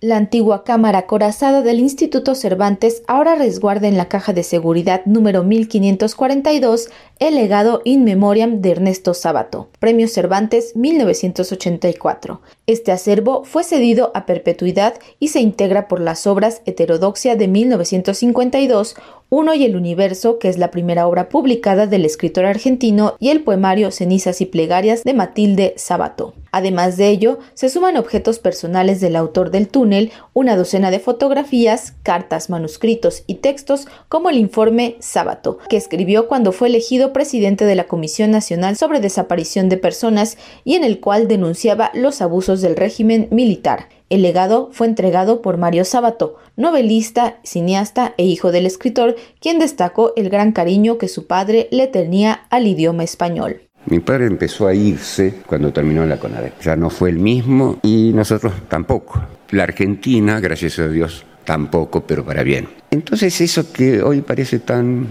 La antigua cámara corazada del Instituto Cervantes ahora resguarda en la caja de seguridad número 1542 el legado in memoriam de Ernesto Sábato, Premio Cervantes 1984. Este acervo fue cedido a perpetuidad y se integra por las obras Heterodoxia de 1952, Uno y el Universo, que es la primera obra publicada del escritor argentino, y el poemario Cenizas y Plegarias de Matilde Sábato. Además de ello, se suman objetos personales del autor del túnel, una docena de fotografías, cartas, manuscritos y textos, como el informe Sábato, que escribió cuando fue elegido presidente de la Comisión Nacional sobre Desaparición de Personas y en el cual denunciaba los abusos del régimen militar. El legado fue entregado por Mario Sábato, novelista, cineasta e hijo del escritor, quien destacó el gran cariño que su padre le tenía al idioma español. Mi padre empezó a irse cuando terminó la CONADE. Ya no fue el mismo y nosotros tampoco. La Argentina, gracias a Dios, tampoco, pero para bien. Entonces eso que hoy parece tan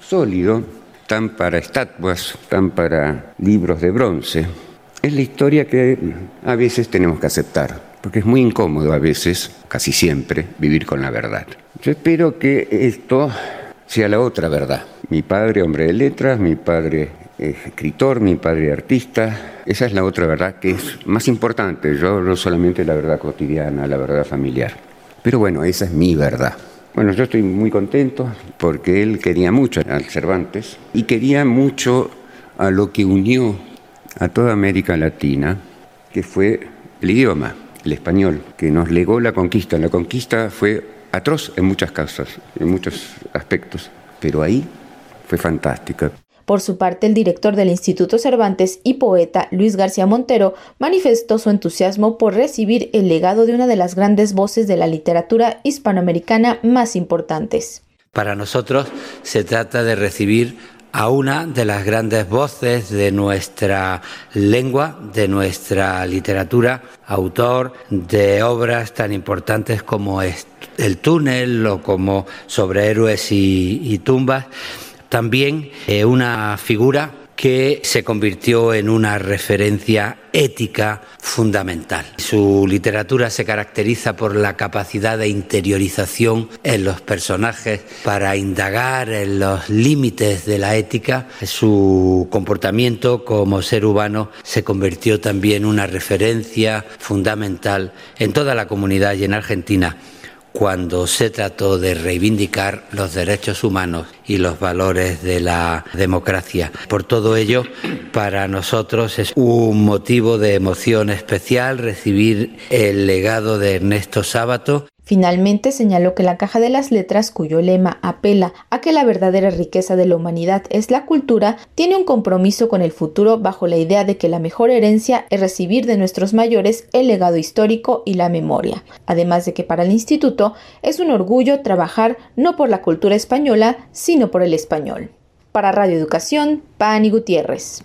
sólido, tan para estatuas, tan para libros de bronce, es la historia que a veces tenemos que aceptar, porque es muy incómodo a veces, casi siempre, vivir con la verdad. Yo espero que esto sea la otra verdad. Mi padre, hombre de letras, mi padre escritor, mi padre artista. Esa es la otra verdad que es más importante. Yo hablo solamente la verdad cotidiana, la verdad familiar. Pero bueno, esa es mi verdad. Bueno, yo estoy muy contento porque él quería mucho al Cervantes y quería mucho a lo que unió a toda América Latina, que fue el idioma, el español, que nos legó la conquista. La conquista fue atroz en muchas causas, en muchos aspectos, pero ahí fue fantástica. Por su parte, el director del Instituto Cervantes y poeta Luis García Montero manifestó su entusiasmo por recibir el legado de una de las grandes voces de la literatura hispanoamericana más importantes. Para nosotros se trata de recibir a una de las grandes voces de nuestra lengua, de nuestra literatura, autor de obras tan importantes como El túnel o como Sobre héroes y, tumbas también eh, una figura que se convirtió en una referencia ética fundamental. Su literatura se caracteriza por la capacidad de interiorización en los personajes para indagar en los límites de la ética. Su comportamiento como ser humano se convirtió también en una referencia fundamental en toda la comunidad y en Argentina cuando se trató de reivindicar los derechos humanos y los valores de la democracia. Por todo ello, para nosotros es un motivo de emoción especial recibir el legado de Ernesto Sábato Finalmente señaló que la Caja de las Letras, cuyo lema apela a que la verdadera riqueza de la humanidad es la cultura, tiene un compromiso con el futuro bajo la idea de que la mejor herencia es recibir de nuestros mayores el legado histórico y la memoria. Además de que para el Instituto es un orgullo trabajar no por la cultura española, sino por el español. Para Radio Educación, Pani Gutiérrez.